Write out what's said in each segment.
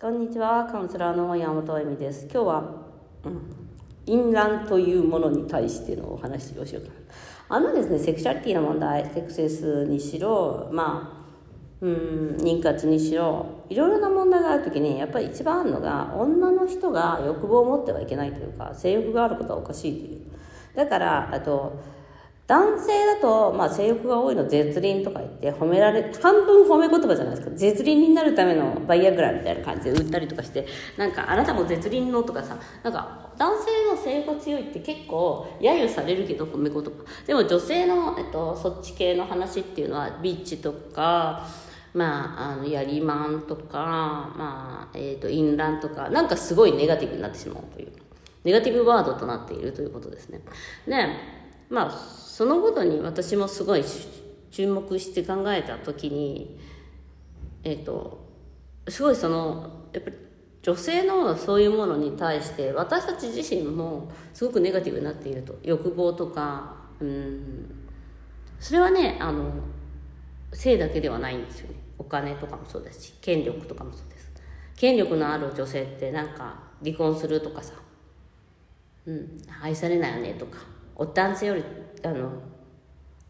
こんにちは、カウンセラーの山本あゆみです。今日は、うん、淫乱というものに対してのお話をしようと。あのですね、セクシャリティの問題、セクセスにしろ、まあ、うん、妊活にしろ、いろいろな問題があるときに、やっぱり一番あるのが、女の人が欲望を持ってはいけないというか、性欲があることはおかしいという。だから、あと、男性だと、まあ、性欲が多いの絶倫とか言って褒められ半分褒め言葉じゃないですか。絶倫になるためのバイアグラみたいな感じで売ったりとかしてなんかあなたも絶倫のとかさなんか男性の性欲が強いって結構揶揄されるけど褒め言葉。でも女性の、えっと、そっち系の話っていうのはビッチとかまあ、あのやりまんとか、まあえー、と淫乱とかなんかすごいネガティブになってしまうという。ネガティブワードとなっているということですね。でまあそのことに私もすごい注目して考えた時にえっ、とすごいそのやっぱり女性のそういうものに対して私たち自身もすごくネガティブになっていると。欲望とかうん。それはねあの性だけではないんですよね。お金とかもそうですし権力とかもそうです。権力のある女性ってなんか離婚するとかさうん愛されないよねとかお男性よりあの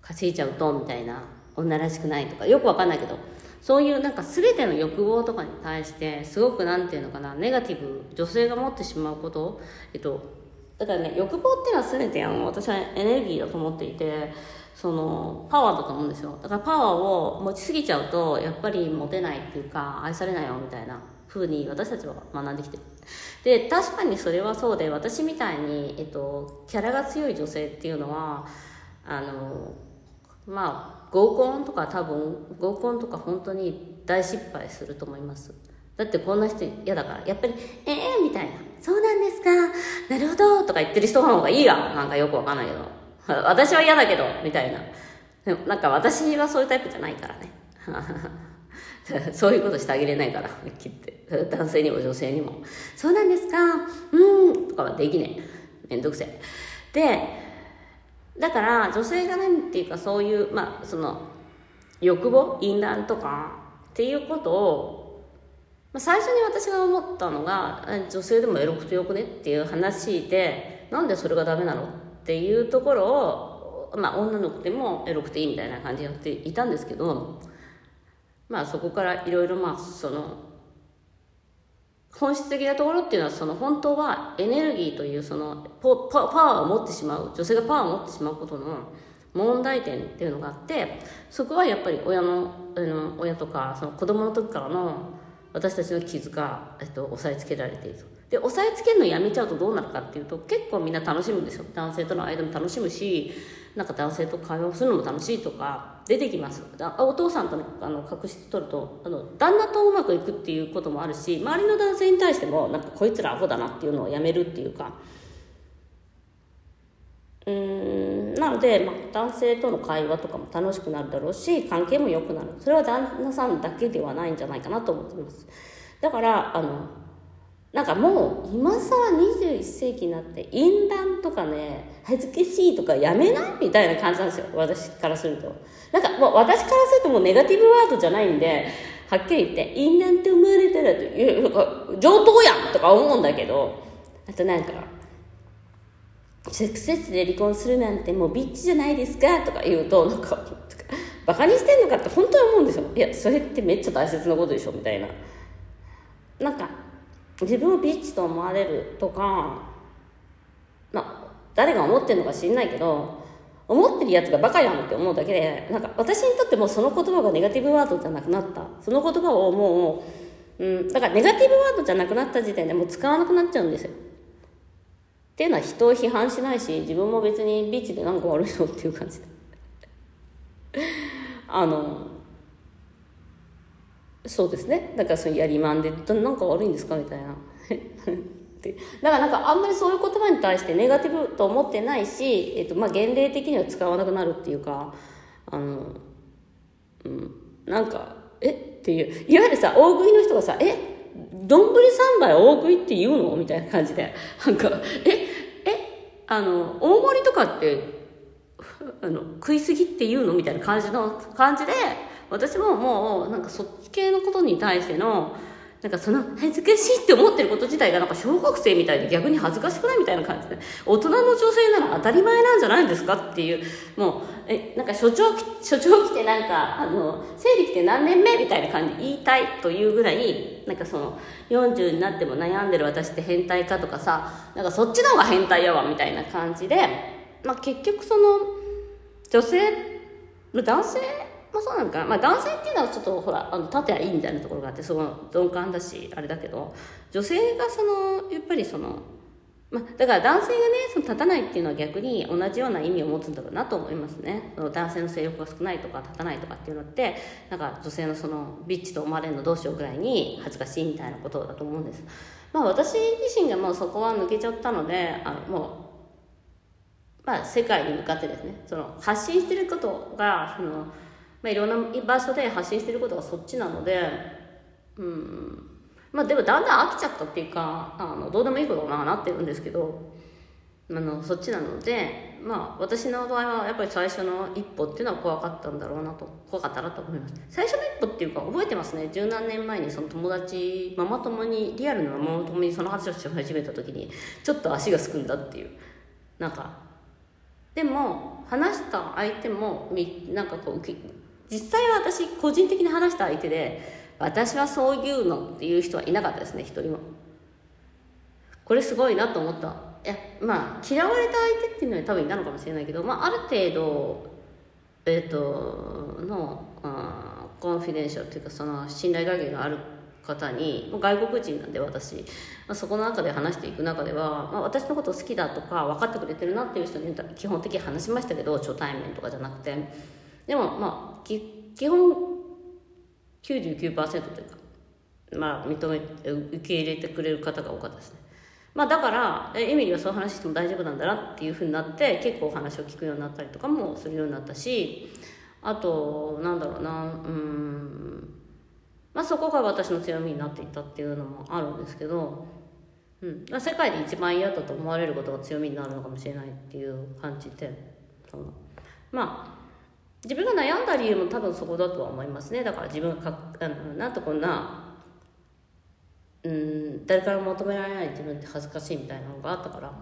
稼いちゃうとみたいな女らしくないとかよくわかんないけどそういうなんか全ての欲望とかに対してすごくなんていうのかなネガティブ女性が持ってしまうことえっとだからね欲望っていうのは全てあの私はエネルギーだと思っていてそのパワーだと思うんですよ。だからパワーを持ちすぎちゃうとやっぱりモテないっていうか愛されないよみたいな。風に私たちは学んできてる。で確かにそれはそうで私みたいに、えっと、キャラが強い女性っていうのはあのまあ合コンとか多分合コンとか本当に大失敗すると思います。だってこんな人嫌だからやっぱり「ええー、みたいな「そうなんですか。なるほど」とか言ってる人の方がいいやなんかよくわかんないけど。私は嫌だけどみたいな。でもなんか私はそういうタイプじゃないからね。そういうことしてあげれないから切って 男性にも女性にも「そうなんですか？うん」とかはできねえめんどくせえ。でだから女性が何ていうかそういうまあその欲望？淫乱とか？っていうことを、まあ、最初に私が思ったのが女性でもエロくてよくね？っていう話でなんでそれがダメなの？っていうところをまあ女の子でもエロくていいみたいな感じでやっていたんですけどまあそこからいろいろまあその本質的なところっていうのはその本当はエネルギーというそのパワーを持ってしまう女性がパワーを持ってしまうことの問題点っていうのがあってそこはやっぱり親のあの親とかその子供の時からの私たちの傷が、えっと、押さえつけられているで押さえつけるのやめちゃうとどうなるかっていうと結構みんな楽しむんですよ。男性との間も楽しむしなんか男性と会話をするのも楽しいとか出てきます。お父さんとのあの隠し取るとあの旦那とうまくいくっていうこともあるし周りの男性に対してもなんかこいつらアホだなっていうのをやめるっていうか。うんなので、まあ、男性との会話とかも楽しくなるだろうし関係も良くなる。それは旦那さんだけではないんじゃないかなと思ってます。だからあのなんかもう今さ21世紀になって淫乱とかね恥ずかしいとかやめないみたいな感じなんですよ。私からすると。なんかもう私からするともうネガティブワードじゃないんではっきり言って淫乱って生まれたらというなんか上等やんとか思うんだけど。あとなんかセクセスで離婚するなんてもうビッチじゃないですかとか言うとなんかバカにしてんのかって本当に思うんですよ。いやそれってめっちゃ大切なことでしょみたいな。なんか自分をビッチと思われるとかま誰が思ってるのか知んないけど思ってるやつがバカやんって思うだけでなんか私にとってもその言葉がネガティブワードじゃなくなった。その言葉をもう、うん、だからネガティブワードじゃなくなった時点でもう使わなくなっちゃうんですよ。っていうのは人を批判しないし自分も別にビッチで何か悪いのっていう感じで。あのそうですね。だからそのやりまんでなんか悪いんですかみたいな。だからなんかあんまりそういう言葉に対してネガティブと思ってないし、えっとまあ、現例的には使わなくなるっていうかあの、うん、なんかえ？っていう。いわゆるさ大食いの人がさえ？丼3杯大食いって言うの？みたいな感じで。なんかえ？え？あの大盛りとかってあの食いすぎって言うの？みたいな感じの感じで私ももうなんかそっち系のことに対してのなんかその恥ずかしいって思ってること自体がなんか小学生みたいで逆に恥ずかしくないみたいな感じで、大人の女性なら当たり前なんじゃないんですかっていう、もう、え、なんか所長、所長来てなんか、あの、生理来て何年目みたいな感じで言いたいというぐらい、なんかその、40になっても悩んでる私って変態かとかさ、なんかそっちの方が変態やわみたいな感じで、まあ結局その、女性、男性まあそうなのかな、まあ、男性っていうのはちょっとほらあの立てはいいみたいなところがあってその鈍感だしあれだけど女性がそのやっぱりその、まあ、だから男性がねその立たないっていうのは逆に同じような意味を持つんだろうなと思いますね。その男性の性欲が少ないとか立たないとかっていうのってなんか女性のそのビッチと思われるのどうしようぐらいに恥ずかしいみたいなことだと思うんです。まあ私自身がもうそこは抜けちゃったのであのもうまあ世界に向かってですねその発信してることがそのまあ、いろんな場所で発信してることがそっちなので、うん。まあでもだんだん飽きちゃったっていうか、あの、どうでもいいことななってるんですけど、あの、そっちなので、まあ私の場合はやっぱり最初の一歩っていうのは怖かったんだろうなと、怖かったなと思います。最初の一歩っていうか覚えてますね。十何年前にその友達、ママ友に、リアルなママ友にその話をし始めた時に、ちょっと足がすくんだっていう。なんか、でも、話した相手も、み、なんかこう受け、実際は私個人的に話した相手で私はそういうのっていう人はいなかったですね一人も。これすごいなと思った。いやまあ嫌われた相手っていうのは多分いたのかもしれないけど、まあ、ある程度えっ、ー、とのあコンフィデンシャルっていうかその信頼関係がある方に外国人なんで私、まあ、そこの中で話していく中では、まあ、私のこと好きだとか分かってくれてるなっていう人に基本的に話しましたけど初対面とかじゃなくて。でもまあ基本99%というかまあ認め受け入れてくれる方が多かったですね。まあだからエミリーはそう話しても大丈夫なんだなっていうふうになって結構お話を聞くようになったりとかもするようになったしあとなんだろうなうんまあそこが私の強みになっていったっていうのもあるんですけど、うん、世界で一番嫌だと思われることが強みになるのかもしれないっていう感じでまあ自分が悩んだ理由も多分そこだとは思いますね。だから自分がかあのなんとこんなうん誰から求められない自分って恥ずかしいみたいなのがあったから、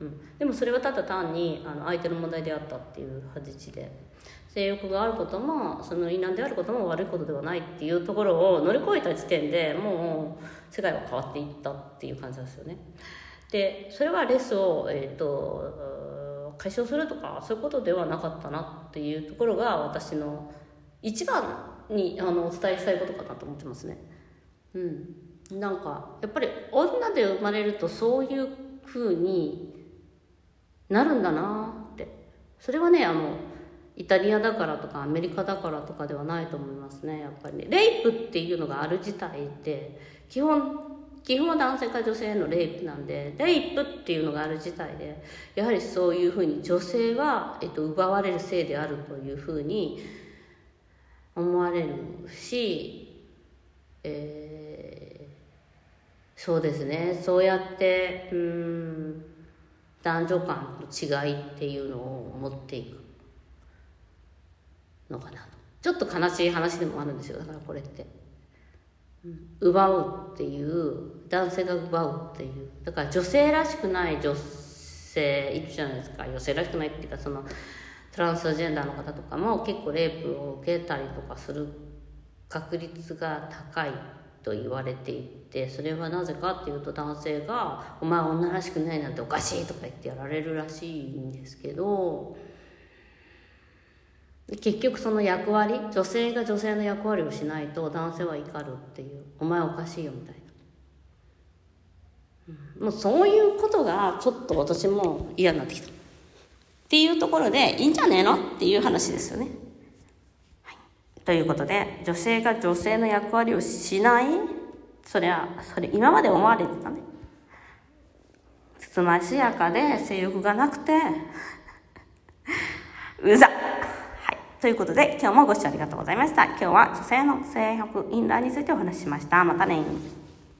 うん、でもそれはただ単にあの相手の問題であったっていう話で。性欲があることもその異難であることも悪いことではないっていうところを乗り越えた時点でもう世界は変わっていったっていう感じですよね。でそれはレスをえっ、ー、と解消するとかそういうことではなかったなっていうところが私の一番にあのお伝えしたいことかなと思ってますね。うん、なんかやっぱり女で生まれるとそういう風になるんだなって。それはねあのイタリアだからとかアメリカだからとかではないと思いますねやっぱりね。レイプっていうのがある自体で基本基本は男性か女性のレイプなんでレイプっていうのがある自体でやはりそういうふうに女性は、えっと、奪われる性であるというふうに思われるし、えー、そうですね。そうやってうん男女間の違いっていうのを持っていくのかなと。ちょっと悲しい話でもあるんですよ。だからこれって。奪うっていう男性が奪うっていう。だから女性らしくない女性いるじゃないですか。女性らしくないっていうかそのトランスジェンダーの方とかも結構レイプを受けたりとかする確率が高いと言われていてそれはなぜかっていうと男性が「お前女らしくないなんておかしい」とか言ってやられるらしいんですけど結局その役割女性が女性の役割をしないと男性は怒るっていうお前おかしいよみたいな、もうそういうことがちょっと私も嫌になってきた。っていうところでいいんじゃねえのっていう話ですよね、はい、ということで女性が女性の役割をしないそれはそれ今まで思われてたね。つつましやかで性欲がなくて うざということで、今日もご視聴ありがとうございました。今日は女性の性欲、インラーについてお話ししました。またね